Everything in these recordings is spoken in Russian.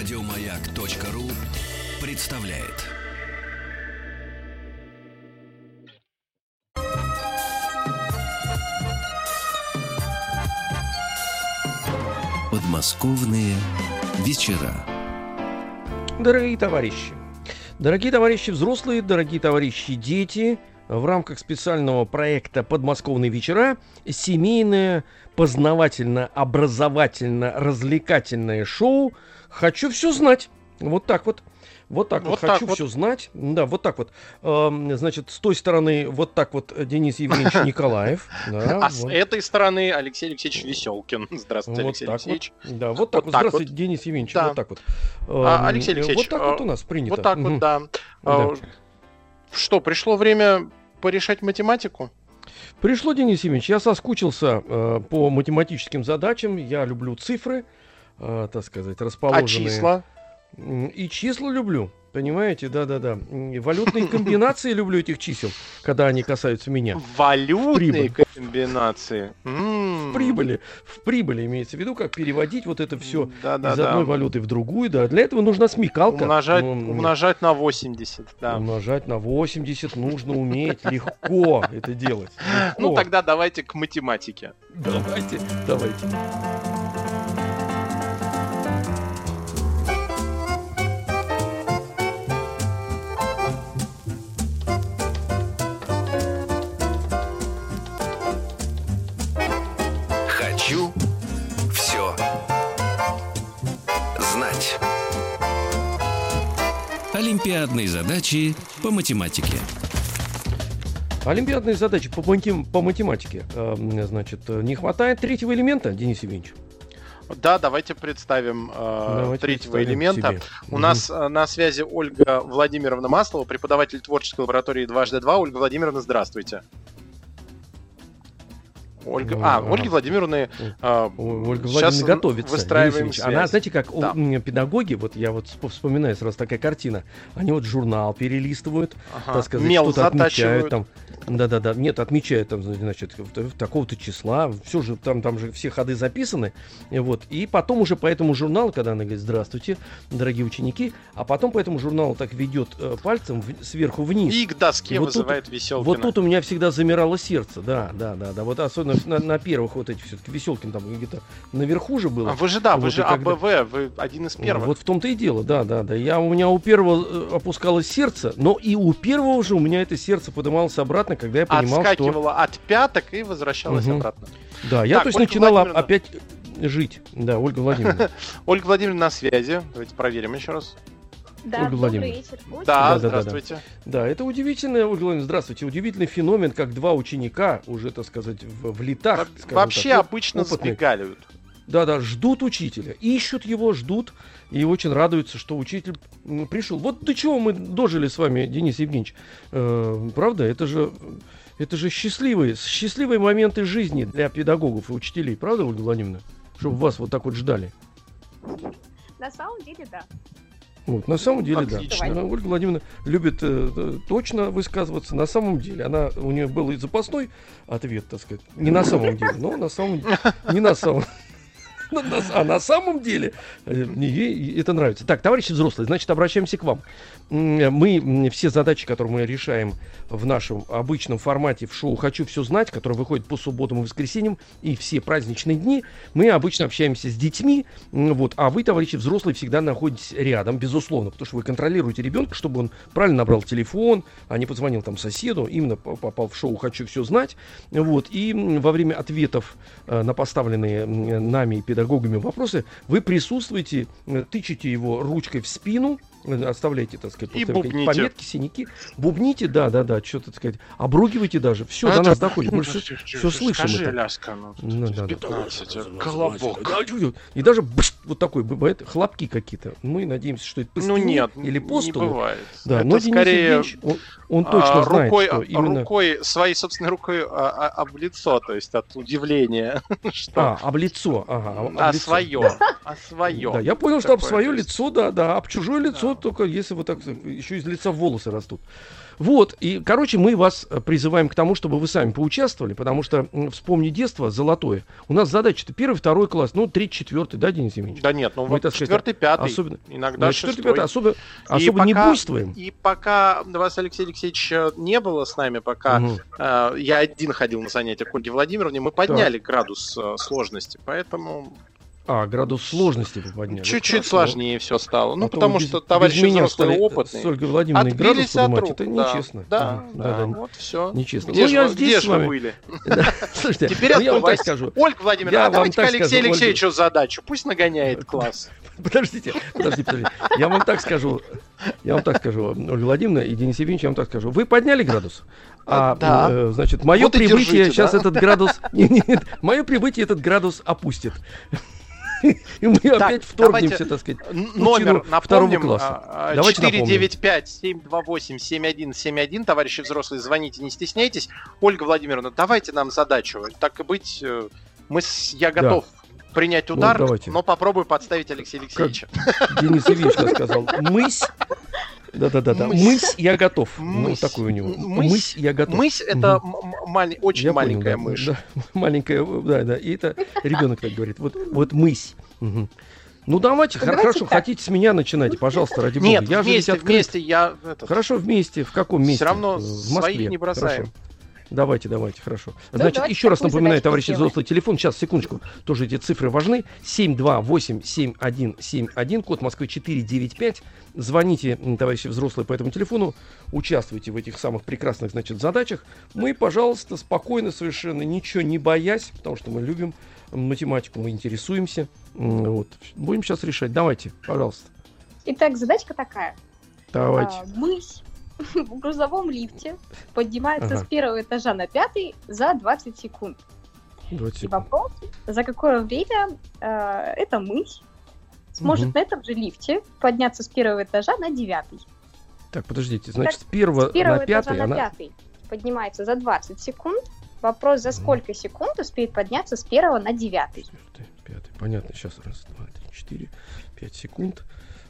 Радиомаяк.ру представляет. Подмосковные вечера. Дорогие товарищи, дорогие товарищи взрослые, дорогие товарищи дети, в рамках специального проекта «Подмосковные вечера» семейное, познавательно-образовательно-развлекательное шоу «Хочу все знать». Вот так вот. Вот так вот, вот хочу так все вот. знать. Да, вот так вот. Эм, значит, с той стороны вот так вот Денис Евгеньевич Николаев. Да, а вот. с этой стороны Алексей Алексеевич Веселкин. Здравствуйте, вот Алексей Алексеевич. Вот. Да, вот так вот. вот. Здравствуйте. Денис Евгеньевич. Да. Вот так вот. А, Алексей Алексеевич. Вот так вот у нас принято. Вот так вот, да. да. Что, пришло время порешать математику? Пришло, Денис Евгеньевич, я соскучился э, по математическим задачам, я люблю цифры, э, так сказать, расположенные... А числа? И числа люблю. Понимаете, да-да-да. Валютные комбинации люблю этих чисел, когда они касаются меня. Валютные комбинации. В прибыли. В прибыли имеется в виду, как переводить вот это все из одной валюты в другую. Да, для этого нужна смекалка. Умножать, умножать на 80. Да. Умножать на 80 нужно уметь легко это делать. Ну тогда давайте к математике. Давайте, давайте. Олимпиадные задачи по математике. Олимпиадные задачи по, матем- по математике. Э, значит, не хватает третьего элемента, Денис Евгеньевич? Да, давайте представим э, давайте третьего представим элемента. Тебе. У угу. нас э, на связи Ольга Владимировна Маслова, преподаватель творческой лаборатории 2H2. Ольга Владимировна, здравствуйте. Ольга, ну, а, Ольга Владимировна, а, Ольга Владимировна готовится. Выстраиваем связь. Она, знаете, как да. у, педагоги, вот я вот вспоминаю сразу такая картина, они вот журнал перелистывают, ага. так сказать, что-то отмечают там. Да-да-да, нет, отмечают там, значит, такого-то числа, все же, там, там же все ходы записаны, вот, и потом уже по этому журналу, когда она говорит, здравствуйте, дорогие ученики, а потом по этому журналу так ведет э, пальцем в, сверху вниз. И к доске и вот вызывает тут, веселкина. Вот тут у меня всегда замирало сердце, да, да, да, да, вот особенно на, на первых вот этих все-таки Веселкин там где-то наверху же было. А вы же, да, вот, вы же когда... АБВ, вы один из первых. Вот в том-то и дело, да, да, да. Я, у меня у первого э, опускалось сердце, но и у первого же у меня это сердце поднималось обратно, когда я понимал, Отскакивало что... от пяток и возвращалось угу. обратно. Да, я так, то есть Ольга начинала Владимировна... опять жить. Да, Ольга Владимировна. Ольга Владимировна на связи. Давайте проверим еще раз. Да, Ольга вечер. Да, да, здравствуйте. Да, да, да. это удивительный, Ольга Владимировна, здравствуйте, удивительный феномен, как два ученика уже, так сказать, в, в летах. Вообще так, обычно опытные. сбегали. Да, да, ждут учителя, ищут его, ждут и очень радуются, что учитель пришел. Вот до чего мы дожили с вами, Денис Евгеньевич. Э, правда, это же, это же счастливые, счастливые моменты жизни для педагогов и учителей, правда, Ольга Владимировна? Чтобы вас вот так вот ждали. На самом деле, да. Вот, на самом деле, Отлично. да. Ольга Владимировна любит э, точно высказываться. На самом деле, она у нее был и запасной ответ, так сказать. Не на самом деле, но на самом деле. Не на самом а на самом деле э, ей это нравится. Так, товарищи взрослые, значит, обращаемся к вам. Мы все задачи, которые мы решаем в нашем обычном формате в шоу «Хочу все знать», которое выходит по субботам и воскресеньям, и все праздничные дни, мы обычно общаемся с детьми, вот, а вы, товарищи взрослые, всегда находитесь рядом, безусловно, потому что вы контролируете ребенка, чтобы он правильно набрал телефон, а не позвонил там соседу, именно попал в шоу «Хочу все знать», вот, и во время ответов э, на поставленные нами педагогами педагогами вопросы, вы присутствуете, э, тычете его ручкой в спину, оставляйте, так сказать, и бубните. пометки, синяки, бубните, да, да, да, что-то, так сказать, обругивайте даже, все а до нас доходит, мы все, все слышим. Скажи, это. Ляска, ну, ну, да, 15, да. колобок. И даже бш, вот такой бывает, хлопки какие-то. Мы надеемся, что это по ну, нет, или по столу. Не бывает. Да, это но скорее Денис он, он точно а, знает, рукой, что именно... Рукой, своей собственной рукой а, а, об лицо, то есть от удивления. что... А, об лицо, ага. Об а лицо. свое, а свое. Да, я понял, что об свое лицо, да, да, об чужое лицо Только если вот так, еще из лица волосы растут. Вот, и, короче, мы вас э, призываем к тому, чтобы вы сами поучаствовали, потому что, вспомни детство золотое. У нас задача-то первый, второй класс, ну, третий, четвертый, да, Денис Евгеньевич? Да нет, ну, мы, вот четвертый, пятый, особенно, иногда ну, четвертый, пятый, особо, особо пока, не буйствуем. И пока вас, Алексей Алексеевич, э, не было с нами, пока угу. э, я один ходил на занятия к Ольге Владимировне, мы подняли так. градус э, сложности, поэтому а, градус сложности подняли. Чуть-чуть сложнее все стало. Ну, а потому без, что товарищи меня взрослые опытные. С Ольгой Владимировной градус поднимать, это да, нечестно. Да, а, да, да, да, вот все. Нечестно. Где ну, я здесь где вами. вы были? Слушайте, Теперь ну, я вам так скажу. Ольга Владимировна, а давайте-ка Алексею Алексеевичу задачу. Пусть нагоняет класс. Подождите, подождите, подождите. Я вам так скажу, я вам так скажу, Ольга Владимировна и Денис Евгеньевич, я вам так скажу. Вы подняли градус? А, да. э, значит, мое вот прибытие держите, сейчас да? этот градус... Нет, нет, мое прибытие этот градус опустит. И мы так, опять вторгнемся, так сказать, номер напомним, класса. 495-728-7171. Товарищи взрослые, звоните, не стесняйтесь. Ольга Владимировна, давайте нам задачу. Так и быть, э, мы с... я готов да. принять удар, ну, но попробую подставить Алексея Алексеевича. Как Денис Ильич сказал, мысь да-да-да, да. мысь я готов. Ну, мысь. Ну, такой у него. Мысь, мысь я готов. Мысь это угу. мали... очень я маленькая понял, мышь. Да, маленькая, да, да. И это ребенок так говорит. Вот, вот мысь. Угу. Ну давайте, ну, хорошо, так. хотите с меня начинайте, пожалуйста, ради Нет, бога. Я вместе, же вместе, я... Этот... Хорошо, вместе. В каком месте? Все равно в Москве. своих не бросаем. Хорошо. Давайте, давайте, хорошо. Значит, еще раз напоминаю, товарищи взрослый телефон. Сейчас, секундочку. Тоже эти цифры важны. 728-7171, код Москвы 495. Звоните, товарищи взрослые, по этому телефону. Участвуйте в этих самых прекрасных, значит, задачах. Мы, пожалуйста, спокойно совершенно, ничего не боясь, потому что мы любим математику, мы интересуемся. Вот. Будем сейчас решать. Давайте, пожалуйста. Итак, задачка такая. Давайте. А, мысь в грузовом лифте поднимается ага. с первого этажа на пятый за 20 секунд. 20 И вопрос, за какое время э, эта мысь сможет угу. на этом же лифте подняться с первого этажа на девятый. Так, подождите, значит, так, с первого, с первого на пятый на она... пятый поднимается за 20 секунд. Вопрос, за сколько секунд успеет подняться с первого на девятый? Пятый, понятно. Сейчас раз, два, три, четыре, пять секунд.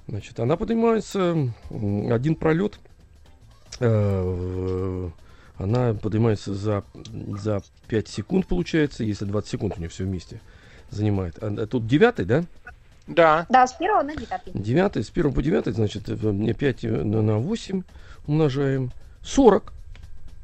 Значит, она поднимается один пролет Э, она поднимается за, за 5 секунд, получается, если 20 секунд у нее все вместе занимает. А, тут девятый, да? Да. Да, с первого на девятый. Девятый, с первого по девятый, значит, э, мне 5 на 8 умножаем. 40.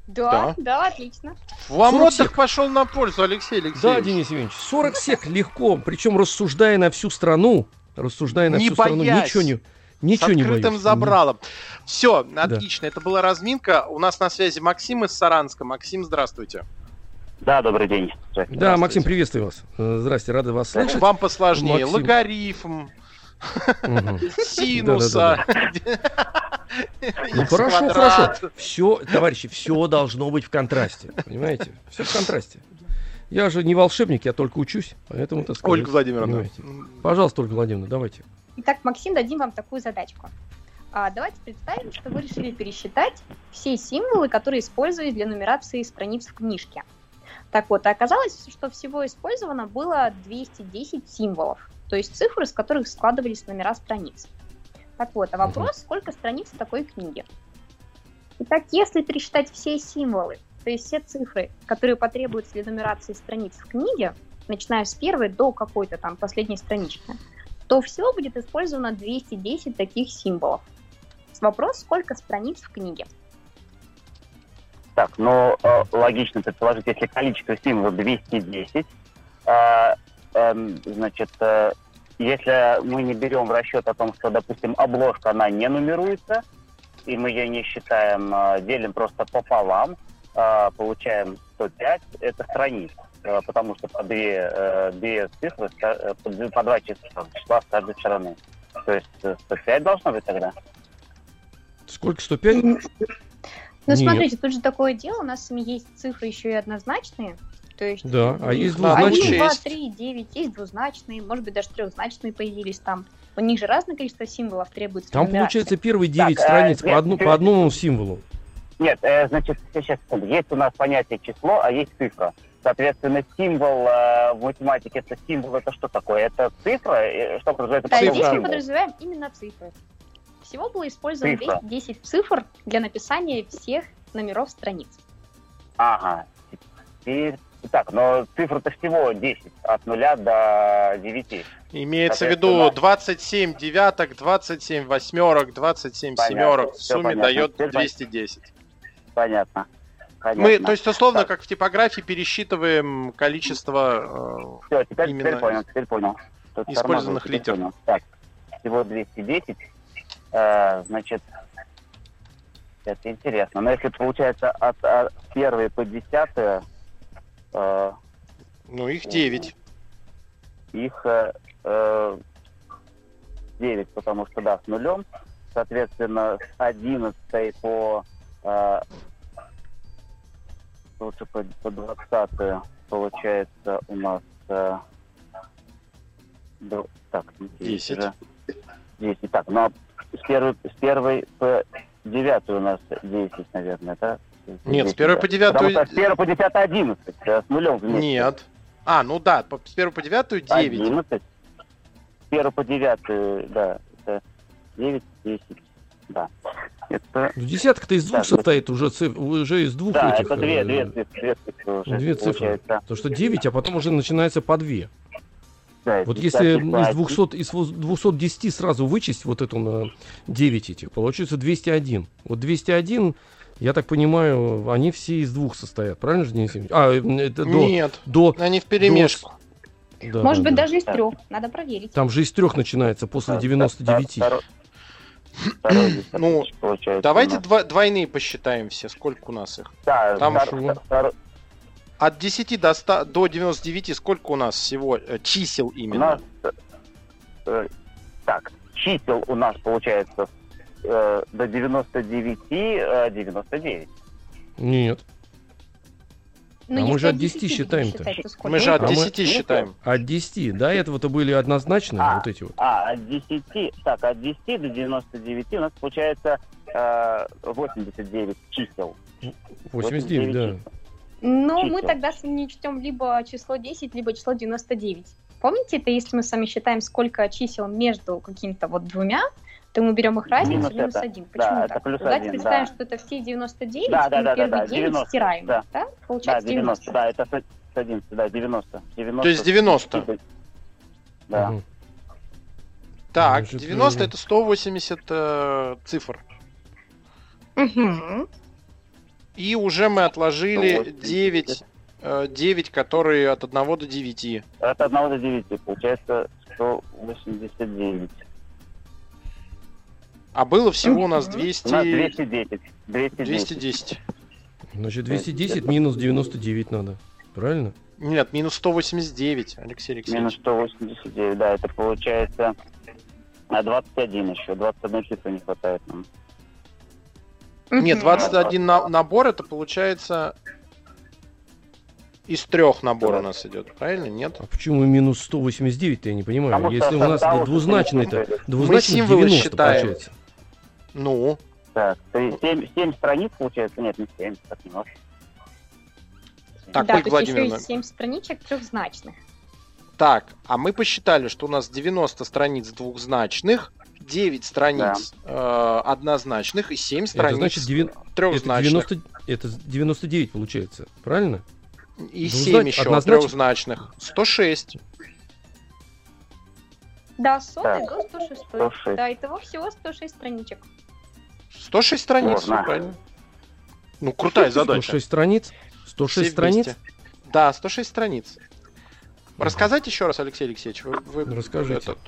Да, да, да, отлично. Вам отдых пошел на пользу, Алексей Алексеевич. Да, Денис Евгеньевич, 40 сек легко, причем рассуждая на всю страну, рассуждая на не всю боясь. страну, ничего не, Ничего с открытым не забралом. Все, отлично. Да. Это была разминка. У нас на связи Максим из Саранска. Максим, здравствуйте. Да, добрый день. Да, Максим, приветствую вас. Э, здрасте, рады вас слышать. Вам посложнее. Максим. Логарифм. Синуса. Ну хорошо, хорошо. Все, товарищи, все должно быть в контрасте. Понимаете? Все в контрасте. Я же не волшебник, я только учусь, поэтому так сказать. Ольга Владимировна. Пожалуйста, Ольга Владимировна, давайте. Итак, Максим, дадим вам такую задачку. А, давайте представим, что вы решили пересчитать все символы, которые использовались для нумерации страниц в книжке. Так вот, оказалось, что всего использовано было 210 символов, то есть цифры, из которых складывались номера страниц. Так вот, а вопрос, сколько страниц в такой книге? Итак, если пересчитать все символы, то есть все цифры, которые потребуются для нумерации страниц в книге, начиная с первой до какой-то там последней странички, то всего будет использовано 210 таких символов. Вопрос, сколько страниц в книге? Так, ну, э, логично предположить, если количество символов 210, э, э, значит, э, если мы не берем в расчет о том, что, допустим, обложка, она не нумеруется, и мы ее не считаем, э, делим просто пополам, э, получаем 105, это страница. Э, потому что по две, э, две цифры, э, по два числа, числа с каждой стороны. То есть 105 должно быть тогда? Сколько, 105? Ну, Нет. смотрите, тут же такое дело, у нас с вами есть цифры еще и однозначные. То есть, да, а есть двузначные. 1, 2, 3, 9, есть двузначные, может быть, даже трехзначные появились там. У них же разное количество символов требуется. Там, получается, первые 9 так, страниц э, по, одну, по одному символу. Нет, э, значит, сейчас есть у нас понятие число, а есть цифра. Соответственно, символ э, в математике это символ, это что такое? Это цифра? Что подразумевает да, здесь мы подразумеваем именно цифры. Всего было использовано Цифра. 210 цифр для написания всех номеров страниц. Ага. Теперь так, но цифра-то всего 10, от 0 до 9. Имеется в виду 27 девяток, 27 восьмерок, 27 понятно, семерок. В сумме понятно. дает 210. Понятно. Понятно. Мы, то есть, условно, так. как в типографии, пересчитываем количество э, Все, теперь, именно теперь понял, теперь понял. Тут использованных литер. Понял. Так, всего 210. Э, значит, это интересно. Но если получается от, от 1 по 10 Э, ну, их 9. Их э, 9, потому что, да, с нулем. Соответственно, с 11 по э, лучше по, по 20 получается у нас э, до, так, 10. 10. 10. Так, ну а с первой, с первой по девятую у нас 10, наверное, да? Нет, с первой по девятую... Потому что с первой по десятой одиннадцать, с нулем вместе. Нет. А, ну да, с первой по девятую девять. Одиннадцать. С первой по девятую, да, это девять, десять, да. Это... Ну, десятка-то из двух да, состоит, уже, уже из двух да, этих... это две, э, две, две, две цифры уже. Две цифры. Получается. То, что 9, а потом уже начинается по 2 считается. Вот если из 200, из 210 сразу вычесть вот эту на 9 этих, получится 201. Вот 201, я так понимаю, они все из двух состоят, правильно же, Денис А, это до... Нет, до, они в перемешку. До... Может да, быть, да. даже из трех, надо проверить. Там же из трех начинается после 99. Ну, давайте двойные посчитаем все, сколько у нас их. Да, Там втор, втор, от 10 до, 100, до 99 сколько у нас всего э, чисел именно? У нас, э, так, чисел у нас получается э, до 99, э, 99. Нет. Ну, а мы же от 10 считаем-то. Мы же от а 10 мы... считаем. От 10. До этого были однозначные а, вот эти вот. А, от 10, так, от 10 до 99 у нас получается э, 89 чисел. 89, 89 да. Чисел. Ну, чисел. мы тогда не чтем либо число 10, либо число 99. Помните, это если мы с вами считаем, сколько чисел между какими-то вот двумя, то мы берем их разницу минус, минус 1. Почему да, так? плюс Давайте 1, представим, да. что это все 99, да, да, да, первый да, 9 90, стираем. Да. да? Получается да, 90. 90. Да, это с 11, да, 90. 90. То есть 90. Да. Угу. Так, Значит, 90 это 180 э, цифр. Угу. И уже мы отложили 180. 9, э, 9, которые от 1 до 9. От 1 до 9, получается 189. А было всего у нас 200... У нас 210. 210. 210. Значит, 210 минус 99 надо. Правильно? Нет, минус 189, Алексей Алексеевич. Минус 189, да, это получается а 21 еще. 21 числа не хватает нам. Нет, 21 на набор это получается из трех набора у нас идет, правильно? Нет? А почему минус 189 я не понимаю. Потому Если у нас двузначный-то, двузначный 90 считаем. получается. Ну? Так, 7, 7 страниц получается? Нет, не 7, так немножко. Так, да, Ольга то есть еще есть 7 страничек трехзначных. Так, а мы посчитали, что у нас 90 страниц двухзначных, 9 страниц да. э, однозначных и 7 страниц это значит, 9... трехзначных. Это, 90... это 99 получается, правильно? И Двузнач... 7 еще однознач... трехзначных. 106. Да, с до 106. 106. Да, итого всего 106 страничек. 106 страниц, все правильно. Ну, крутая задача. 106 страниц? 106 страниц? Да, 106 страниц. Рассказать еще раз, Алексей Алексеевич, вы, вы расскажите. Этот,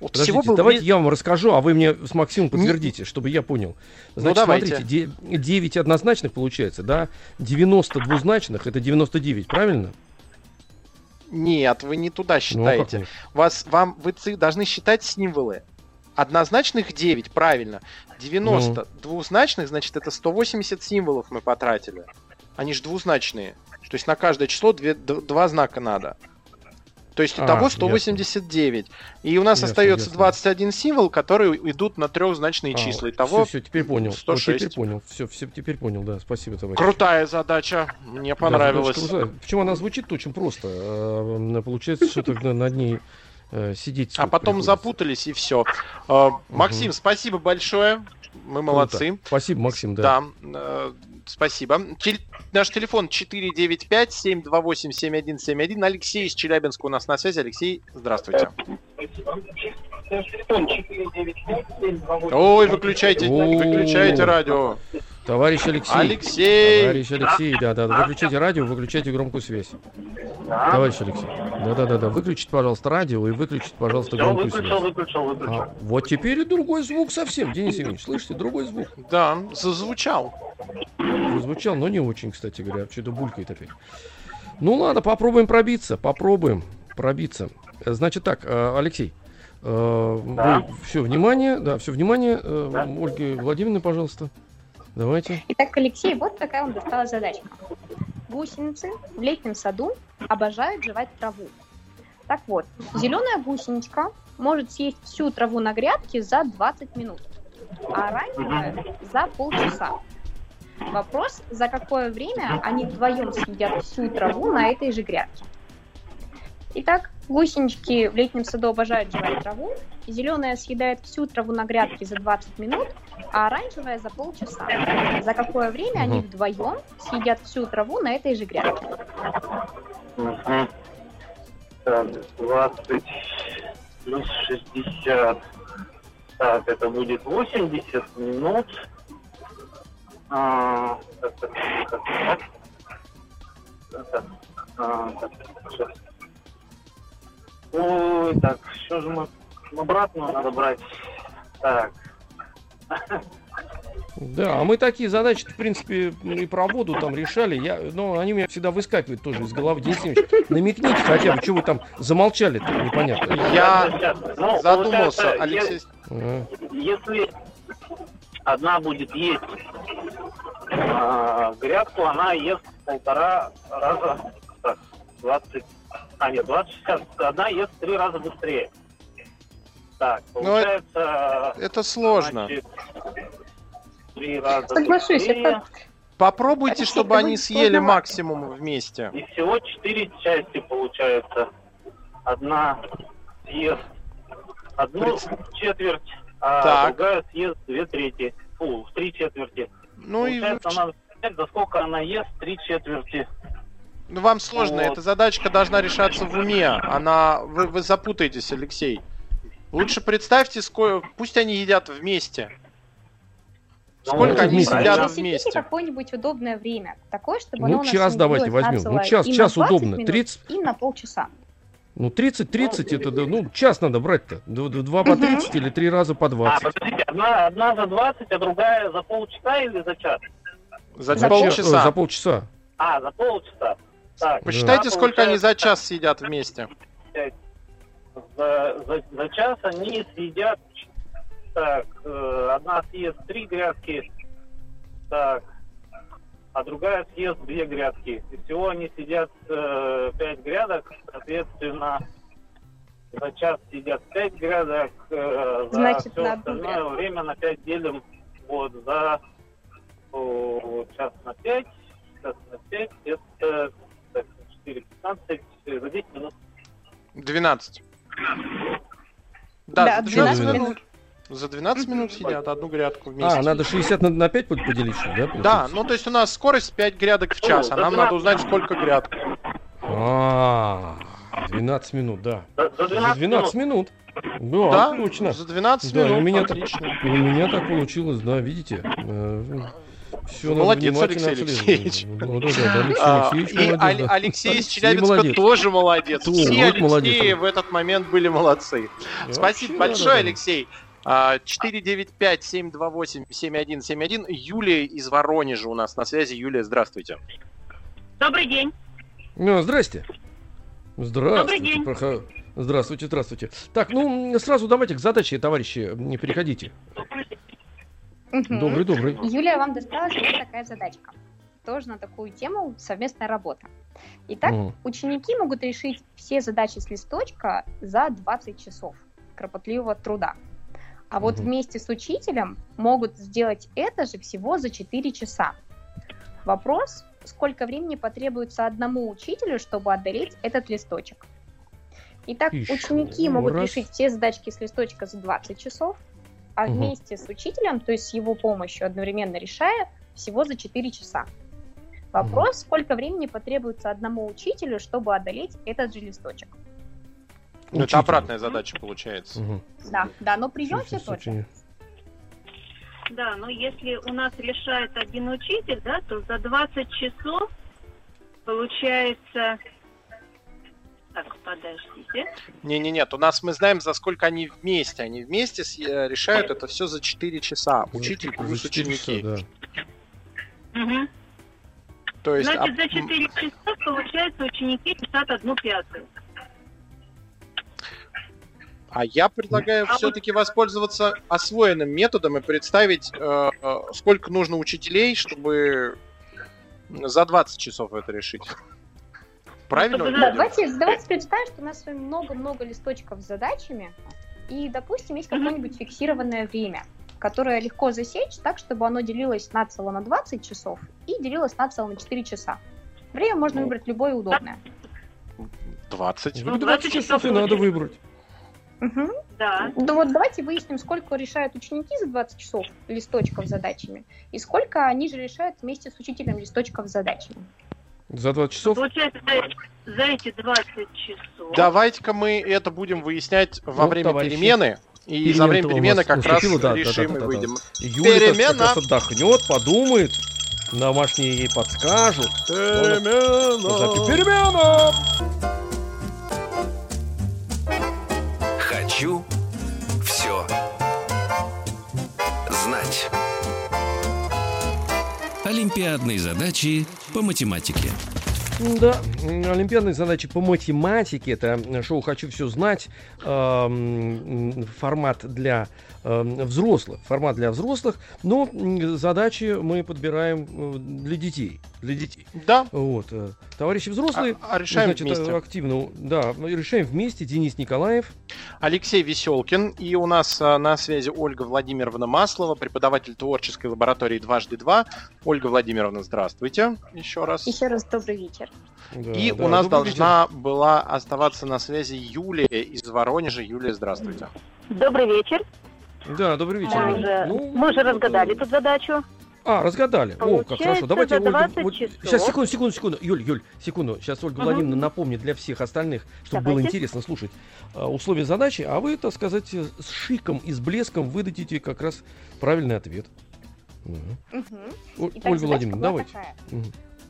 вот всего был давайте я вам расскажу, а вы мне с Максимом подтвердите, чтобы я понял. Ну, Значит, ну, давайте. смотрите, 9 однозначных получается, да? 90 двузначных это 99, правильно? Нет, вы не туда ну, считаете. Ну, Вас, вам, вы должны считать символы. Однозначных 9, правильно. 90 ну. двузначных, значит, это 180 символов мы потратили. Они же двузначные. То есть на каждое число две, два знака надо. То есть итого а, 189. Ясно. И у нас ясно, остается ясно. 21 символ, которые идут на трехзначные а, числа. Итого все, все, теперь понял. 106. Вот теперь понял. Все, все, теперь понял, да. Спасибо, товарищ. Крутая задача. Мне понравилось. Да, Почему она звучит очень просто. А, получается, что тогда над ней э, сидеть. А потом приходится. запутались и все. Э, Максим, угу. спасибо большое. Мы молодцы. Круто. Спасибо, Максим, да. Да, э, спасибо. Тел наш телефон 495-728-7171. Алексей из Челябинска у нас на связи. Алексей, здравствуйте. Ой, выключайте, выключайте радио. Товарищ Алексей. Алексей. Товарищ Алексей, да, да, выключите радио, выключайте громкую связь. Товарищ Алексей. Да, да, да, да. Выключите, пожалуйста, радио и выключите, пожалуйста, громкую выключил, связь. Выключил, выключил, а, вот теперь и другой звук совсем, Денис Евгеньевич, слышите, другой звук. Да, зазвучал. Зазвучал, но не очень, кстати говоря, что-то булькает опять. Ну ладно, попробуем пробиться, попробуем пробиться. Значит так, э, Алексей, э, да. вы, все, внимание, да, все, внимание, э, да. Ольге Владимировне, пожалуйста. Давайте. Итак, Алексей, вот такая вам досталась задачка. Гусеницы в летнем саду обожают жевать траву. Так вот, зеленая гусеничка может съесть всю траву на грядке за 20 минут, а оранжевая за полчаса. Вопрос, за какое время они вдвоем съедят всю траву на этой же грядке. Итак, гусенички в летнем саду обожают жевать траву, зеленая съедает всю траву на грядке за 20 минут, а оранжевая за полчаса. За какое время угу. они вдвоем съедят всю траву на этой же грядке? Угу. Так, 20 плюс 60. Так, это будет 80 минут. А, так, так, так, так. Так, а, так, сейчас. Ой, так, что же мы обратно надо брать? Так. Да, а мы такие задачи, в принципе, и про воду там решали. Я, но они у меня всегда выскакивают тоже из головы. Денис Евгеньевич, намекните хотя бы, что вы там замолчали-то, непонятно. Я ну, задумался, Алексей. А. Если одна будет есть э, грядку, она ест полтора раза, так, 20 а, нет, 2060. Одна ест в три раза быстрее. Так, ну, получается... Но это сложно. Значит, три раза Соглашусь, быстрее. это... Попробуйте, это чтобы они съели максимум вместе. И всего четыре части получается. Одна съест одну Пред... четверть, а так. другая съест две трети. Фу, три четверти. Ну получается, и... она за сколько она ест три четверти. Ну, вам сложно, вот. эта задачка должна решаться в уме. Она... Вы, вы запутаетесь, Алексей. Лучше представьте, сколько... пусть они едят вместе. Ну, сколько ну, они сидят вместе? какое-нибудь удобное время. Такое, чтобы ну, оно час давайте возьмем. Ну, час, час удобно. Минут, 30... И на полчаса. Ну, 30-30 ну, это, ну, час надо брать-то. Два по 30 или три раза по 20. А, подождите, одна, одна за 20, а другая за полчаса или за час? За, за полчаса. За полчаса. А, за полчаса. Так, Посчитайте, да. сколько они за час съедят вместе. За, за, за час они съедят... Так, э, одна съест три грядки. Так, а другая съест две грядки. И всего они съедят э, пять грядок, соответственно, за час съедят пять грядок, э, за Значит, все остальное грядку. время на пять делим вот за о, час на пять, час на пять, это 4, 15, э, за 10 минут. 12. Да, да за 12, 12 минут. За 12 минут сидят одну грядку вместе. А, надо 60 на, на 5 поделить, да? Да, ну то есть у нас скорость 5 грядок в час, а нам надо узнать, сколько грядок. А, 12 минут, да. За 12 минут. Да, да, точно. За 12 минут. У меня, отлично. у меня так получилось, да, видите. Все молодец, Алексей Алексеевич. Ну, а, Алексеевич и. Алексей из Челябинска тоже молодец. Все Алексеи в этот момент были молодцы. Спасибо большое, Алексей. 495-728-7171. А, Юлия из Воронежа у нас на связи. Юлия, здравствуйте. Добрый день. Ну, здрасте. Здравствуйте. Добрый день. Здравствуйте, здравствуйте. Так, ну, сразу давайте к задаче, товарищи, не переходите. Добрый, добрый. Юлия, вам досталась вот такая задачка. Тоже на такую тему совместная работа. Итак, угу. ученики могут решить все задачи с листочка за 20 часов кропотливого труда. А вот угу. вместе с учителем могут сделать это же всего за 4 часа. Вопрос, сколько времени потребуется одному учителю, чтобы одолеть этот листочек. Итак, Еще ученики могут раз. решить все задачки с листочка за 20 часов, а Мгм. вместе с учителем, то есть с его помощью, одновременно решая, всего за 4 часа. Вопрос, сколько времени потребуется одному учителю, чтобы одолеть этот же листочек. Ну, это обратная задача получается. Мгм. Да, да, но прием все тот же. Да, но если у нас решает один учитель, да, то за 20 часов получается... Так, подождите. Не-не, нет, у нас мы знаем, за сколько они вместе. Они вместе с- э, решают это все за 4 часа. Учитель За плюс ученики. часа, да. Мгм. То есть, Значит, а, за м, 4 часа, получается, ученики решат одну пятую. а я предлагаю А все-таки воспользоваться освоенным методом и представить, э, э, сколько нужно учителей, чтобы за 20 часов это решить. Правильно? Делаем? Давайте, давайте представим, что у нас с вами много-много листочков с задачами, и, допустим, есть какое-нибудь фиксированное время, которое легко засечь так, чтобы оно делилось нацело на 20 часов и делилось нацело на 4 часа. Время можно Ну. выбрать любое удобное. 20. Ну, Ну, 20 часов и надо выбрать. Мгм. Да. Ну вот давайте выясним, сколько решают ученики за 20 часов листочков с задачами, и сколько они же решают вместе с учителем листочков с задачами. За 20 часов Получается, за, за эти 20 часов... Давайте-ка мы это будем выяснять во Ну, время товарищи, перемены. И перемена-то за время перемены как раз да, да, решим да, и да, да. выйдем. Юля как Перемена. раз отдохнет, подумает, домашние ей подскажут. Запи- Перемена! Хочу все знать. Олимпиадные задачи по математике. Да, олимпиадные задачи по математике. Это шоу «Хочу все знать». эм, Формат для эм, взрослых. Формат для взрослых. Но задачи мы подбираем э, для детей. Для детей. Да, Вот. э, Товарищи взрослые, а- а решаем значит, э, вместе. активно, да, решаем вместе. Денис Николаев. Алексей Веселкин. И у нас а, на связи Ольга Владимировна Маслова, преподаватель творческой лаборатории «Дважды два». Ольга Владимировна, здравствуйте еще раз. Еще раз добрый вечер. Да, И да, у нас добрый вечер. должна была оставаться на связи Юлия из Воронежа. Юлия, здравствуйте. Добрый вечер. Да, добрый вечер. Мы уже, Ну, мы уже разгадали э, тут задачу. А, разгадали. О, как Получается, хорошо. Давайте, за Ольга, 20 вот- часов. Сейчас, секунду, секунду, секунду. Юль, Юль, секунду. Сейчас Ольга Мгм. Владимировна напомнит для всех остальных, чтобы было Давайте. интересно слушать а, условия задачи, а вы, так сказать, э, с шиком и с блеском выдадите как раз правильный ответ. О- Итак, Ольга Владимировна, давайте. такая.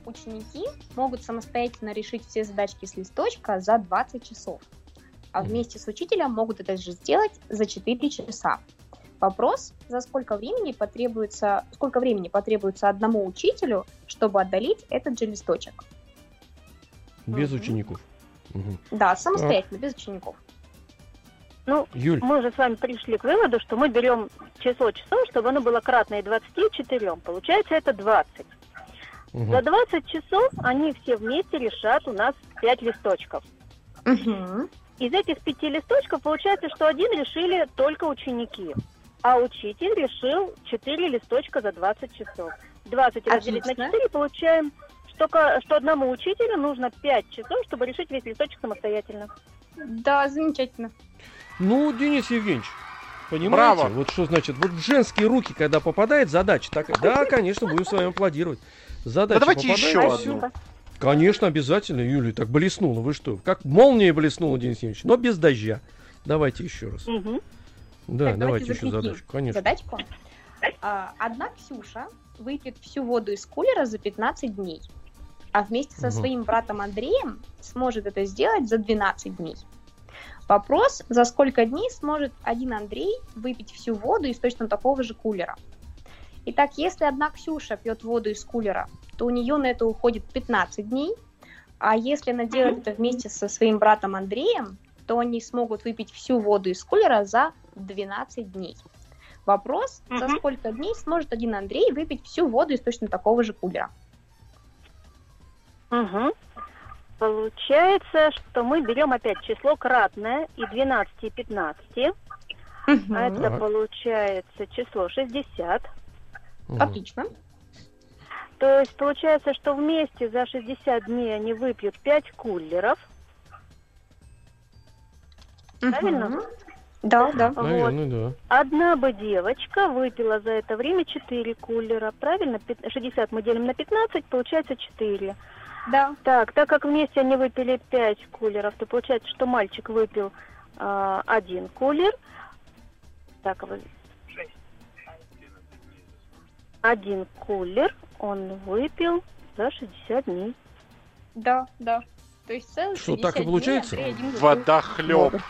Ученики могут самостоятельно решить все задачки с листочка за 20 часов, а вместе с учителем могут это же сделать за 4 часа. Вопрос, за сколько времени потребуется, сколько времени потребуется одному учителю, чтобы отдалить этот же листочек? Без учеников. Мгм. Да, самостоятельно, без учеников. Ну, Юль, мы же с вами пришли к выводу, что мы берем число часов, чтобы оно было кратное 24. Получается, это 20. мгм. За 20 часов они все вместе решат у нас 5 листочков. Мгм. Из этих пяти листочков получается, что один решили только ученики, а учитель решил 4 листочка за 20 часов. 20 разделить на Отлично. 4 получаем, что, что одному учителю нужно 5 часов, чтобы решить весь листочек самостоятельно. Да, замечательно. Ну, Денис Евгеньевич, понимаете, Браво. вот что значит, вот в женские руки, когда попадает задача такая, да, конечно, будем с вами аплодировать. Задача давайте попадает, еще одну. Конечно, обязательно, Юлия, так блеснула, вы что? Как молния блеснула, Денис Евгеньевич, но без дождя. Давайте еще раз. Мгм. Да, Так, давайте еще закрепим задачу, конечно. Задачку. А, Одна Ксюша выпьет всю воду из кулера за 15 дней, а вместе со Мгм. своим братом Андреем сможет это сделать за 12 дней. Вопрос, за сколько дней сможет один Андрей выпить всю воду из точно такого же кулера? Итак, если одна Ксюша пьет воду из кулера, то у нее на это уходит 15 дней, а если она делает это вместе со своим братом Андреем, то они смогут выпить всю воду из кулера за 12 дней. Вопрос, за Мгм. сколько дней сможет один Андрей выпить всю воду из точно такого же кулера? Мгм. Получается, что мы берем опять число кратное и 12 и 15. А это Так. получается число 60. Мгм. Отлично. То есть получается, что вместе за 60 дней они выпьют 5 кулеров. Правильно? Да, да. Вот. Наверное, да. Одна бы девочка выпила за это время 4 кулера, правильно? Пят- 60 мы делим на 15, получается 4. Да. Так, так как вместе они выпили 5 кулеров, то получается, что мальчик выпил а, один кулер. Так, вы- один кулер он выпил за 60 дней. Да, да. То есть целых Что, так и 60 дней получается? Выпил Водохлеб.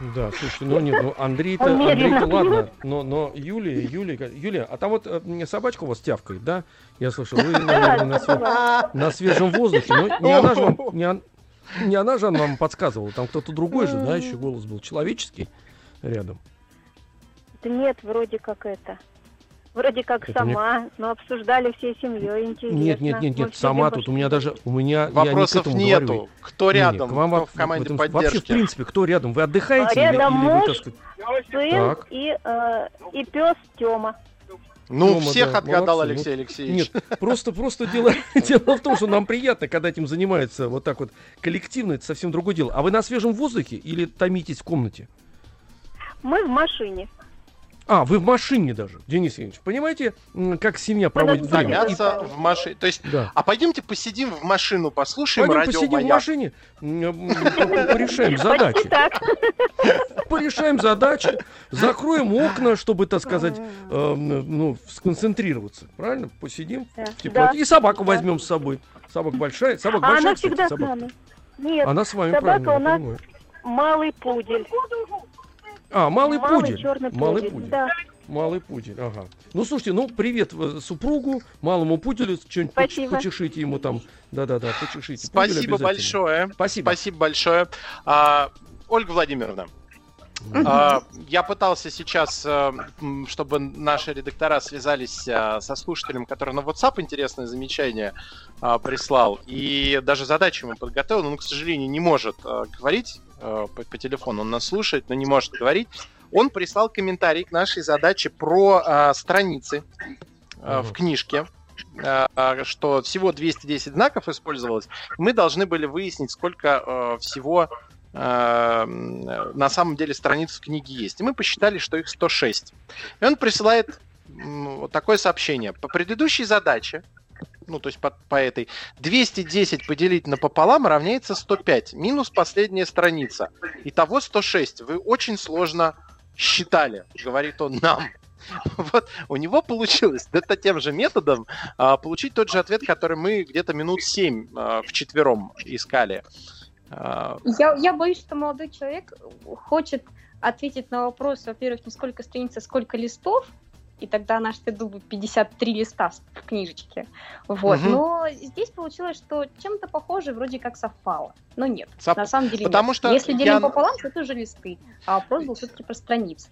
Да, слушайте, ну нет, ну Андрей-то, Андрей-то ладно, но, но Юлия, Юлия, Юлия, а там вот э, собачка у вас тявкает, да? Я слышал, вы, наверное, на, све- на свежем воздухе, но не она же вам, не, он- не она же вам подсказывала, там кто-то другой же, да, еще голос был человеческий рядом. Да нет, вроде как это. Вроде как Это мне- сама, но обсуждали всей семьей, интересно. Нет, нет, нет, нет, сама тут, у меня даже, у меня, я не Вопросов нету. говорю. Кто Не, не, рядом, к вам кто в команде этом- Вообще, в поддержки? принципе, кто рядом? Вы отдыхаете или, Рядом или вы, муж. так сказать, сын Так. и, э, и пес Тёма. Ну, Дома, всех да, отгадал молодцы. Алексей Алексеевич. Нет, просто, просто дело, дело в том, что нам приятно, когда этим занимаются вот так вот коллективно, это совсем другое дело. А вы на свежем воздухе или томитесь в комнате? Мы в машине. А, вы в машине даже, Денис Евгеньевич. Понимаете, как семья проводит на время? Томятся в машине. То есть, Да. а пойдемте посидим в машину, послушаем Пойдем радио посидим в «Маяк». машине, м, м, по- порешаем задачи. Порешаем задачи, закроем окна, чтобы, так сказать, э, ну, сконцентрироваться. Правильно? Посидим Да. в теплоте. И собаку возьмем с собой. Собака большая, собака А большая, она всегда с нами. Нет, Она с вами, собака у нас малый пудель. А, малый, Малый пудель. черный Малый пудель, пудель. да. Малый пудель, ага. Ну, слушайте, ну, привет э, супругу, малому пуделю, что-нибудь почешите ему там. Да-да-да, почешите. Спасибо большое. Спасибо. Спасибо большое. А, Ольга Владимировна, а, я пытался сейчас, э, чтобы наши редактора связались а, со слушателем, который на WhatsApp интересное замечание а, прислал, и даже задачу ему подготовил, но он, к сожалению, не может говорить а, по, по телефону, он нас слушает, но не может говорить. Он прислал комментарий к нашей задаче про а, страницы а, в книжке, а, а, что всего 210 знаков использовалось. Мы должны были выяснить, сколько э, всего э, на самом деле страниц в книге есть. И мы посчитали, что их 106. И он присылает м, вот такое сообщение. По предыдущей задаче, ну, то есть по, по этой, 210 поделить напополам равняется 105. Минус последняя страница. Итого 106. Вы очень сложно считали, говорит он нам. Вот у него получилось это тем же методом а, получить тот же ответ, который мы где-то минут 7 в четвером искали. А, Я, я боюсь, что молодой человек хочет ответить на вопрос, во-первых, не сколько страниц, а сколько листов, и тогда наш был бы 53 листа в книжечке. Вот. Мгм. Но здесь получилось, что чем-то похоже вроде как совпало. Но нет, Сов- на самом деле потому нет. что Если я- делим пополам, то это уже листы. А вопрос был все-таки про страницы.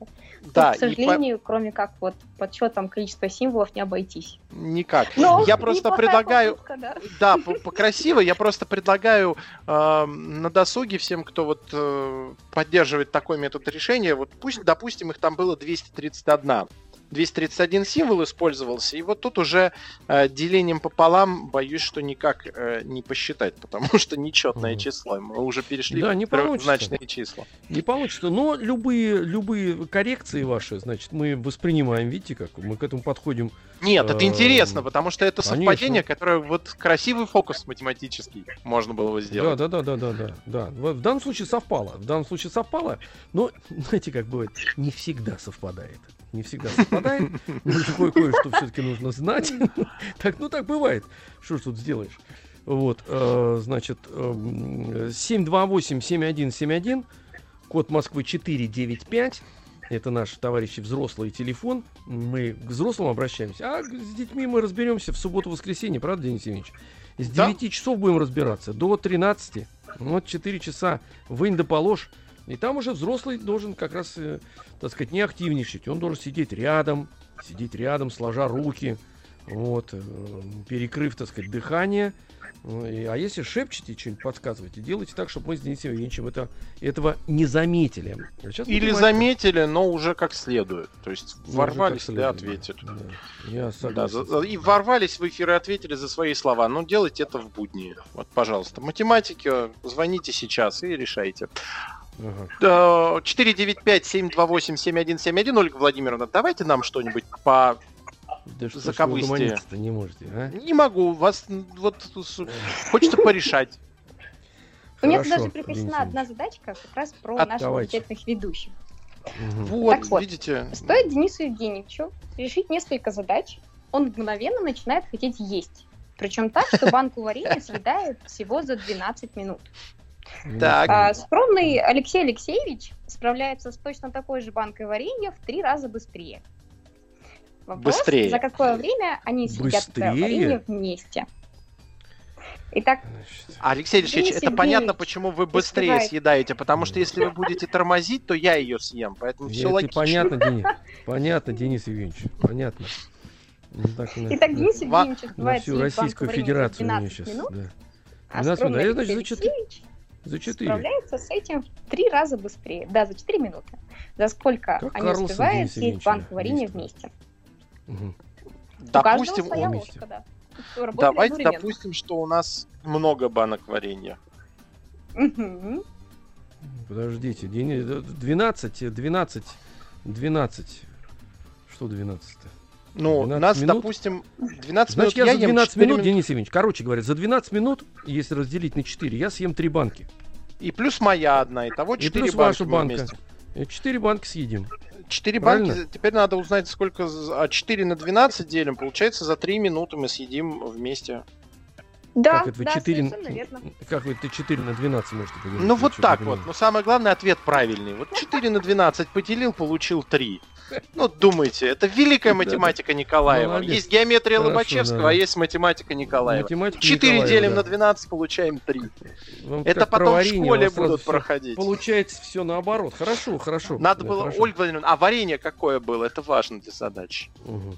Да, к и по- сожалению, кроме как вот подсчетом количества символов не обойтись. никак. Но я просто предлагаю, попытка, да. да, покрасиво, я просто предлагаю э, на досуге всем, кто вот э, поддерживает такой метод решения, вот пусть, допустим, их там было 231. 231 символ использовался, и вот тут уже э, делением пополам боюсь, что никак э, не посчитать, потому что нечетное Мгм. число. Мы уже перешли Да, не в получится. трехзначные числа. Не получится. Но любые, любые коррекции ваши, значит, мы воспринимаем, видите, как мы к этому подходим. Нет, это Эм, интересно, потому что это совпадение, которое вот красивый фокус математический можно было бы сделать. да, да, да, да, да, да. В данном случае совпало. В данном случае совпало, но, знаете, как бывает, не всегда совпадает. Не всегда совпадает. Ну, кое- кое-что все-таки нужно знать. Так, ну так бывает. Что ж тут сделаешь? Вот, э, значит, эм, 728-7171, код Москвы 495. Это наш, товарищи, взрослый телефон. Мы к взрослым обращаемся. А с детьми мы разберемся в субботу-воскресенье, правда, Денис Евгеньевич? С Да. 9 часов будем разбираться до 13. Вот 4 часа вынь да положь. И там уже взрослый должен как раз, э, так сказать, не активничать. Он должен сидеть рядом, сидеть рядом, сложа руки, вот, э, перекрыв, так сказать, дыхание. Ну, А если шепчете, что-нибудь подсказываете, делайте так, чтобы мы с Денисом Евгеньевичем это, этого не заметили. А сейчас Или математика. заметили, но уже как следует. То есть Ну, ворвались и ответили. да. Я Да, согласен. и ворвались в эфир и ответили за свои слова. Ну, делайте это в будни. Вот, пожалуйста. Математики, звоните сейчас и решайте. Ага. 495-728-7171, Ольга Владимировна, давайте нам что-нибудь по да что не можете, а? Не могу, вас вот хочется порешать. У меня даже припасена одна задачка как раз про наших замечательных ведущих. Вот, так вот, видите. Стоит Денису Евгеньевичу решить несколько задач, он мгновенно начинает хотеть есть. Причем так, что банку варенья съедает всего за 12 минут. Так. А, скромный Алексей Алексеевич справляется с точно такой же банкой варенья в три раза быстрее. Вопрос, быстрее. За какое время они съедят варенье вместе? Итак, Алексей Алексеевич, это понятно, почему вы быстрее успевает. съедаете, потому что если вы будете тормозить, то я ее съем, поэтому все логично. Понятно, Денис. Понятно, Денис Евгеньевич, понятно. Ну, так, Итак, Денис Евгеньевич успевает всю Российскую Федерацию у меня сейчас. Минут, да. А 12 минут. А я, значит, за 4. За 4. Справляется с этим в три раза быстрее. Да, за 4 минуты. За сколько как они Карлсон, успевают съесть банк варенья вместе. Угу. Допустим, у ложка, да. Давайте допустим, что у нас много банок варенья. Подождите, 12, 12, 12. Что 12-то? Ну, у нас, минут? допустим, 12 Значит, минут я, я за 12 минут, минут, Денис Евгеньевич, короче говоря, за 12 минут, если разделить на 4, я съем 3 банки. И плюс моя одна, и того 4 и плюс банки ваша банка. Вместе. 4 банки съедим. 4 Правильно? банки, теперь надо узнать, сколько... А 4 на 12 делим, получается, за 3 минуты мы съедим вместе. Да, как это вы да, 4, Как вы это 4 на 12 можете поделить? Ну вот так вот, но самое главное ответ правильный. Вот 4 на 12 поделил, получил 3. Ну, думайте, это великая математика Николаева. Молодец. Есть геометрия Хорошо, Лобачевского, да. а есть математика Николаева. Математика 4 Николаева, делим да. на 12, получаем 3. Вам это потом в школе будут проходить. Получается все наоборот. Хорошо, хорошо. Надо да, было, хорошо. Ольга Владимировна, а варенье какое было? Это важно для задачи. Угу.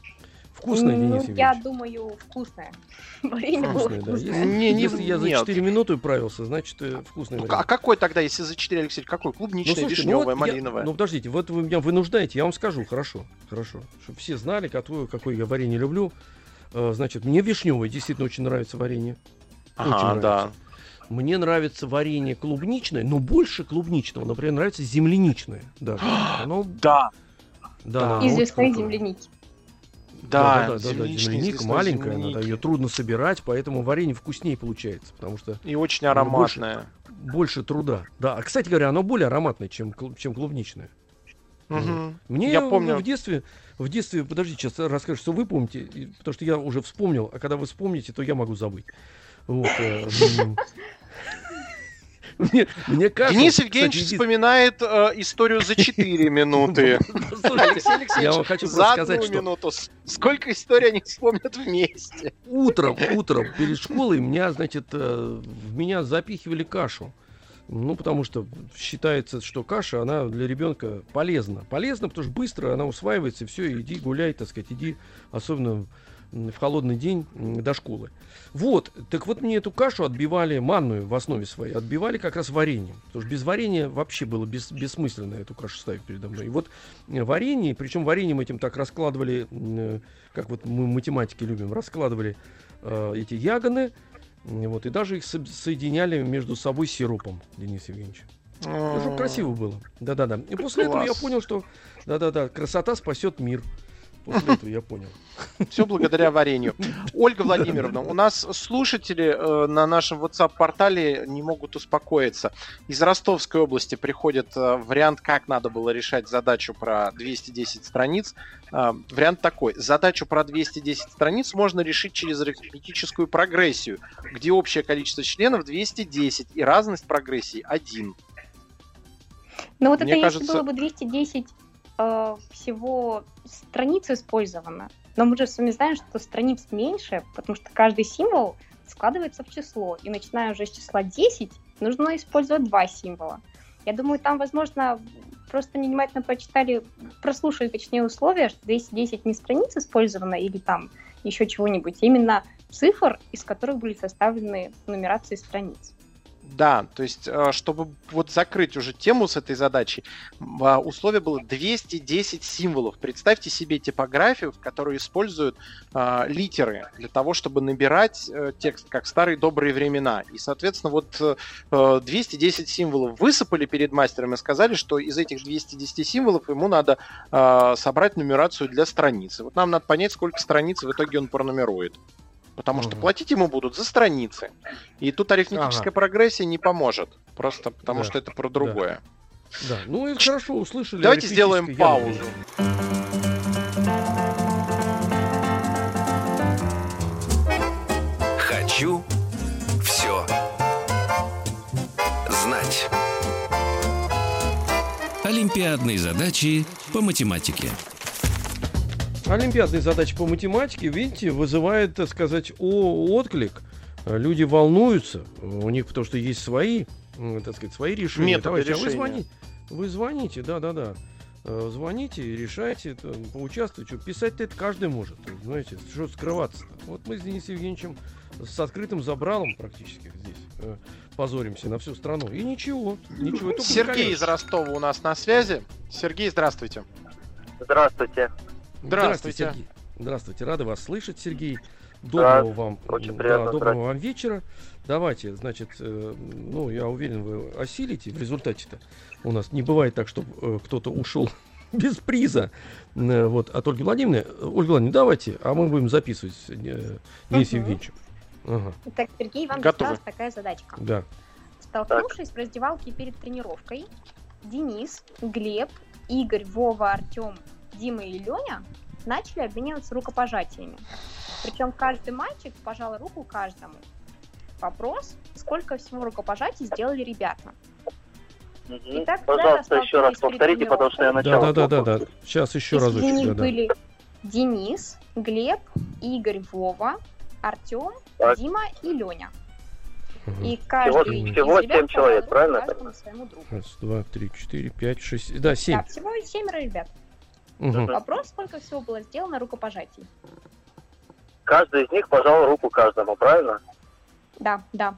Вкусное, ну, Денис Я думаю, вкусное. Варенье вкусное, было вкусное. Да. Не, не, если я за 4 минуты управился, значит э, вкусное ну, А какой тогда, если за 4, Алексей, какой? Клубничное, ну, слушайте, вишневое, ну, вот малиновое? Я, ну подождите, вот вы меня вынуждаете, я вам скажу, хорошо, хорошо. Чтобы все знали, какое, какое я варенье люблю. Э, значит, мне вишневое действительно очень нравится варенье. Ага, очень да. Мне нравится варенье клубничное, но больше клубничного. Например, нравится земляничное. Даже. Оно... Да. Да. Известной вот земляники. Да, да, да, да, да, земляника маленькая, земляники. надо ее трудно собирать, поэтому варенье вкуснее получается, потому что и очень ароматное. Больше, больше труда. Да, а кстати говоря, оно более ароматное, чем чем клубничное. Угу. Мне я помню в детстве, в детстве, подожди, сейчас расскажу, что вы помните, потому что я уже вспомнил, а когда вы вспомните, то я могу забыть. Вот. Мне, мне кажется, Денис Евгеньевич кстати, вспоминает э, историю за 4 минуты. Алексей Алексеевич, я вам хочу за сказать, одну минуту. Сколько историй они вспомнят вместе? Утром, утром перед школой меня, значит, э, в меня запихивали кашу. Ну, потому что считается, что каша, она для ребенка полезна. Полезна, потому что быстро она усваивается, все, иди гуляй, так сказать, иди, особенно в холодный день до школы. Вот, так вот мне эту кашу отбивали, манную в основе своей, отбивали как раз вареньем. Потому что без варенья вообще было бес, бессмысленно эту кашу ставить передо мной. И вот э, варенье, причем вареньем этим так раскладывали, э, как вот мы математики любим, раскладывали э, эти ягоды, вот, и даже их со- соединяли между собой сиропом, Денис Евгеньевич. Чтобы красиво было. Да-да-да. И после Класс. этого я понял, что да-да-да, красота спасет мир. После этого я понял. Все благодаря варенью. Ольга Владимировна, у нас слушатели э, на нашем WhatsApp-портале не могут успокоиться. Из Ростовской области приходит э, вариант, как надо было решать задачу про 210 страниц. Э, вариант такой. Задачу про 210 страниц можно решить через арифметическую прогрессию, где общее количество членов 210 и разность прогрессии 1. Ну вот Мне это кажется... если было бы 210 э, всего страниц использовано. Но мы же с вами знаем, что страниц меньше, потому что каждый символ складывается в число. И начиная уже с числа 10, нужно использовать два символа. Я думаю, там, возможно, просто внимательно прочитали, прослушали, точнее, условия, что 210 не страниц использовано или там еще чего-нибудь, а именно цифр, из которых были составлены нумерации страниц. Да, то есть, э, чтобы вот закрыть уже тему с этой задачей, а, условие было 210 символов. Представьте себе типографию, в которой используют а, литеры для того, чтобы набирать э, текст, как в старые добрые времена. И, соответственно, вот 210 э, символов высыпали перед мастером и сказали, что из этих 210 символов ему надо а, собрать нумерацию для страницы. Вот нам надо понять, сколько страниц в итоге он пронумерует. Потому угу. что платить ему будут за страницы. И тут арифметическая ага. прогрессия не поможет. Просто потому да. что это про другое. Да, да. ну и хорошо, услышали. Давайте сделаем паузу. Хочу все знать. Олимпиадные задачи по математике. Олимпиадные задачи по математике, видите, вызывает, так сказать, о, отклик. Люди волнуются, у них потому что есть свои, так сказать, свои решения. Методы Товарищи, решения. а вы звоните, вы звоните, да-да-да. Э, звоните, решайте, поучаствуйте. Писать-то это каждый может, знаете, что скрываться-то. Вот мы с Денисом Евгеньевичем с открытым забралом практически здесь э, позоримся на всю страну. И ничего, ничего. Сергей из Ростова у нас на связи. Сергей, здравствуйте. Здравствуйте. Здравствуйте. Здравствуйте, Сергей. Здравствуйте, рады вас слышать, Сергей. Доброго да, вам, очень да, доброго вам вечера. Давайте, значит, э, ну, я уверен, вы осилите в результате-то. У нас не бывает так, чтобы э, кто-то ушел без приза. Э, вот, от Ольги Владимировны. Ольга Владимировна, давайте, а мы будем записывать э, Денис угу. Евгеньевичем. Ага. Итак, Сергей, вам досталась такая задачка. Да. Столкнувшись так. в раздевалке перед тренировкой, Денис, Глеб, Игорь, Вова, Артем Дима и Леня начали обмениваться рукопожатиями. Причем каждый мальчик пожал руку каждому. Вопрос, сколько всего рукопожатий сделали ребята? Итак, Пожалуйста, еще раз повторите, потому что я начал. Да, да, да, да, да. Сейчас еще раз. Среди да, были да. Денис, Глеб, Игорь, Вова, Артем, так. Дима и Леня. Угу. И каждый всего, всего 7 человек, правильно? Раз, два, три, четыре, пять, шесть. Да, семь. Да, всего семеро ребят. Угу. Вопрос, сколько всего было сделано рукопожатий? Каждый из них пожал руку каждому, правильно? Да, да.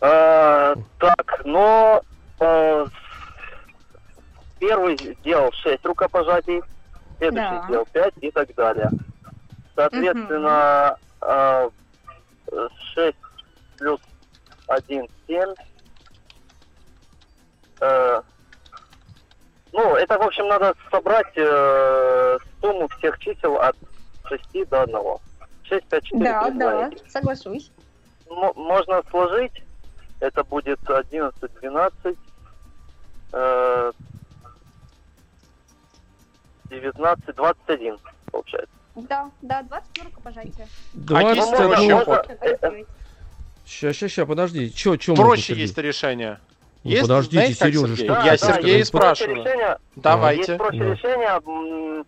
А, так, но а, первый сделал 6 рукопожатий, следующий да. сделал 5 и так далее. Соответственно, угу. а, 6 плюс 1, 7. А, ну, это, в общем, надо собрать э, сумму всех чисел от 6 до 1. 6, 5, 4, Да, 3, да, соглашусь. М- можно сложить. Это будет 11, 12, э, 19, 21, получается. Да, да, 20 рукопожатия. 21. Сейчас, сейчас, сейчас, подожди. Чё, чё Проще есть решение. Ну, есть, подождите, знаете, Сережа, что... Да, я да, Сергея спрашиваю. Решение, Давайте. Есть проще да. решение.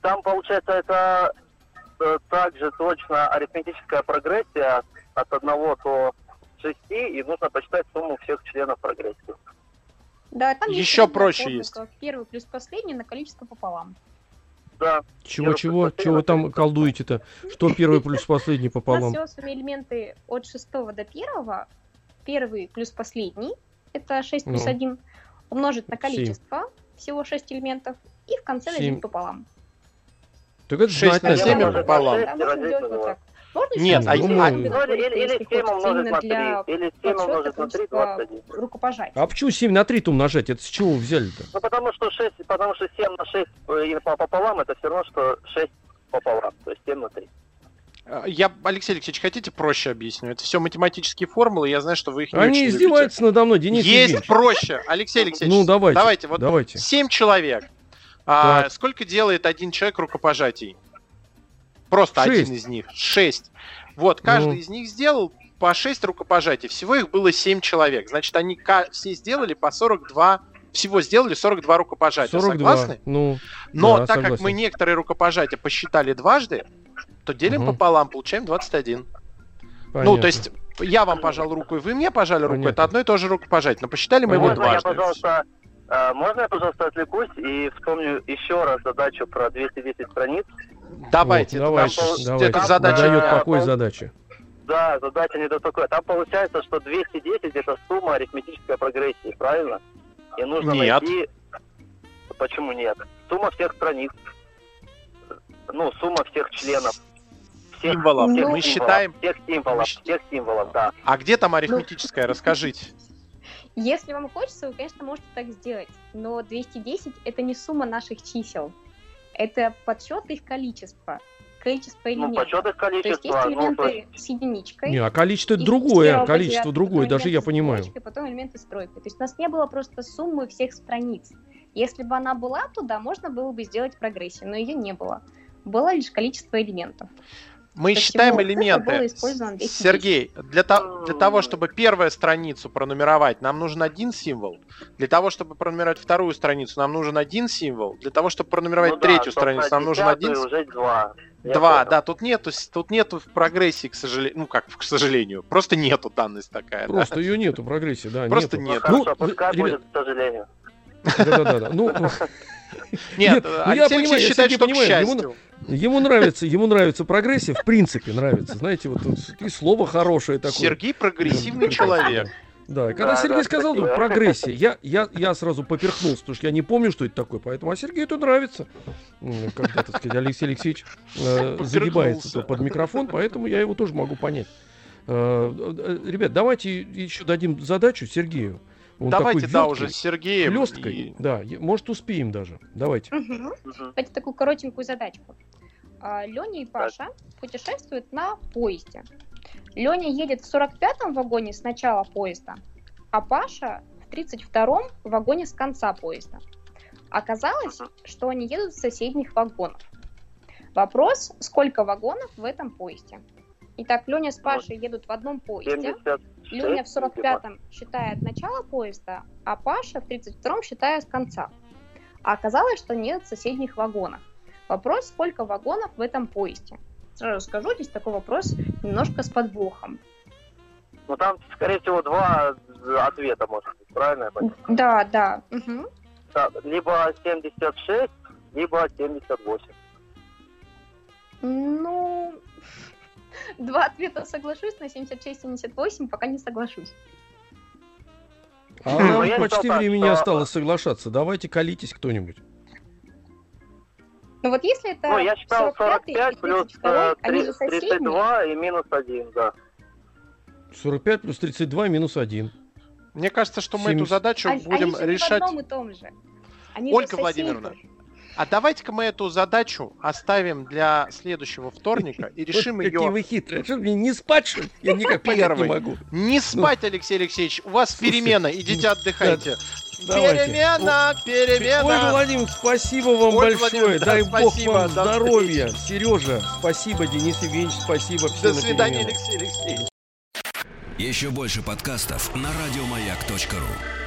Там, получается, это э, также точно арифметическая прогрессия от 1 до 6, и нужно посчитать сумму всех членов прогрессии. Да, там Еще проще есть. Первый плюс последний на количество пополам. Да. Чего-чего? Чего вы там колдуете-то? Что первый плюс последний пополам? У нас всего элементы от 6 до 1. Первый плюс последний это 6 плюс ну. 1, умножить на количество, 7. всего 6 элементов, и в конце 7. разделить пополам. Так это 6 на 7 пополам. можно Нет, а, ну, а, или, или 7 умножить на 3, или 7 умножить на 3, 21. Рукопожатие. А почему 7 на 3 умножать? Это с чего взяли-то? Ну, потому что 6, потому что 7 на 6 э, пополам, это все равно, что 6 пополам, то есть 7 на 3. А, я, Алексей Алексеевич, хотите проще объясню? Это все математические формулы, я знаю, что вы их не Они издеваются любите. надо мной, Денис Есть Евгеньевич. проще, Алексей Алексеевич. Ну, давайте. Давайте, вот давайте. 7 человек. А, сколько делает один человек рукопожатий? Просто 6. один из них. 6. Вот, каждый ну. из них сделал по 6 рукопожатий. Всего их было 7 человек. Значит, они все сделали по 42 всего сделали 42 рукопожатия. 42. Согласны? Ну, Но да, так согласен. как мы некоторые рукопожатия посчитали дважды, то делим угу. пополам, получаем 21. Понятно. Ну, то есть, я вам пожал руку, и вы мне пожали руку, Понятно. это одно и то же рукопожатие. Но посчитали мы его дважды. Я, пожалуйста, а, можно я, пожалуйста, отвлекусь и вспомню еще раз задачу про 210 страниц? Давайте. Вот, давайте, там, давайте. Это задача... Дает какой задачи? Да, задача не такое. Там получается, что 210 это сумма арифметической прогрессии, правильно? И нужно Нет. найти... Почему нет? Сумма всех страниц. Ну, сумма всех членов. Всех, Символов. всех Мы символов, считаем... Всех символов, мы всех символов, да. А где там арифметическая? Расскажите. Если вам хочется, вы, конечно, можете так сделать. Но 210 это не сумма наших чисел. Это подсчет их количества. Количество Ну, элементов. подсчет их То есть есть количества. Ну, элементы есть, с единичкой. Не, а количество это и другое, количество другое, даже я понимаю. Потом элементы с тройкой. То есть у нас не было просто суммы всех страниц. Если бы она была туда, можно было бы сделать прогрессию, но ее не было. Было лишь количество элементов. Мы То считаем элементы. использовано 210. Сергей, для, то- для того, чтобы первую страницу пронумеровать, нам нужен один символ. Для того, чтобы пронумеровать вторую страницу, нам нужен один символ. Для того, чтобы пронумеровать ну да, третью собственно, страницу, нам нужен один уже два. Я Два, понял. да, тут нету, тут нету в прогрессии, к сожалению, ну как, к сожалению, просто нету данность такая. да. Просто ее нету, прогрессии, да, Просто нету. нет. Хорошо, Ну, пускай ребят- будет, к сожалению. Да-да-да. Ну, Нет, Нет, ну, я понимаю, я считает, к понимаю, ему ему нравится, ему нравится прогрессия, в принципе нравится. Знаете, вот и слово хорошее такое. Сергей прогрессивный человек. Да, и когда Да, Сергей да, сказал, спасибо. ну, прогрессия, я, я, я сразу поперхнулся, потому что я не помню, что это такое, поэтому, а Сергею это нравится. Когда, так сказать, Алексей Алексеевич э, загибается под микрофон, поэтому я его тоже могу понять. Э, э, Ребят, давайте еще дадим задачу Сергею. Он Давайте, такой да, уже с Сергеем. хлёсткой. и- Да, может, успеем даже. Давайте. Мгм. Давайте такую коротенькую задачку. Леня и Паша путешествуют на поезде. Леня едет в 45-м вагоне с начала поезда, а Паша в 32-м вагоне с конца поезда. Оказалось, что они едут в соседних вагонах. Вопрос, сколько вагонов в этом поезде? Итак, Леня с Пашей едут в одном поезде. 76, Леня в видимо. 45-м считает начало поезда, а Паша в 32-м считает с конца. А оказалось, что нет соседних вагонов. Вопрос, сколько вагонов в этом поезде? Сразу скажу, здесь такой вопрос немножко с подвохом. Ну там, скорее всего, два ответа может быть, правильно я понимаю? Да, да. мгм. Да, либо 76, либо 78. Ну, два ответа соглашусь, на 76-78 пока не соглашусь. А Ну, нам я почти считал так, времени что- осталось соглашаться. Давайте колитесь кто-нибудь. Ну вот если это Ну, я считал 45-й 45 и плюс 32-й, э, они же 30 соседние. 32 и минус 1, да. 45 плюс 32 минус 1. Мне кажется, что мы эту 70. задачу Они- будем они же не в решать. одном и том же. Они Ольга. Владимировна, А давайте-ка мы эту задачу оставим для следующего вторника и решим Вот Какие ее вы хитрые. Что мне не спать, что ли? Я никак понять не могу. не спать, Алексей Алексеевич. У вас перемена, идите отдыхайте. Давайте. Перемена, Ольга перемена. Владимировна, спасибо вам Ольга большое. Дай да, бог спасибо, вам до здоровья. Сережа, спасибо. Денис Евгеньевич, спасибо. Все До свидания. Алексей Алексеевич. Еще больше подкастов на радиомаяк.ру.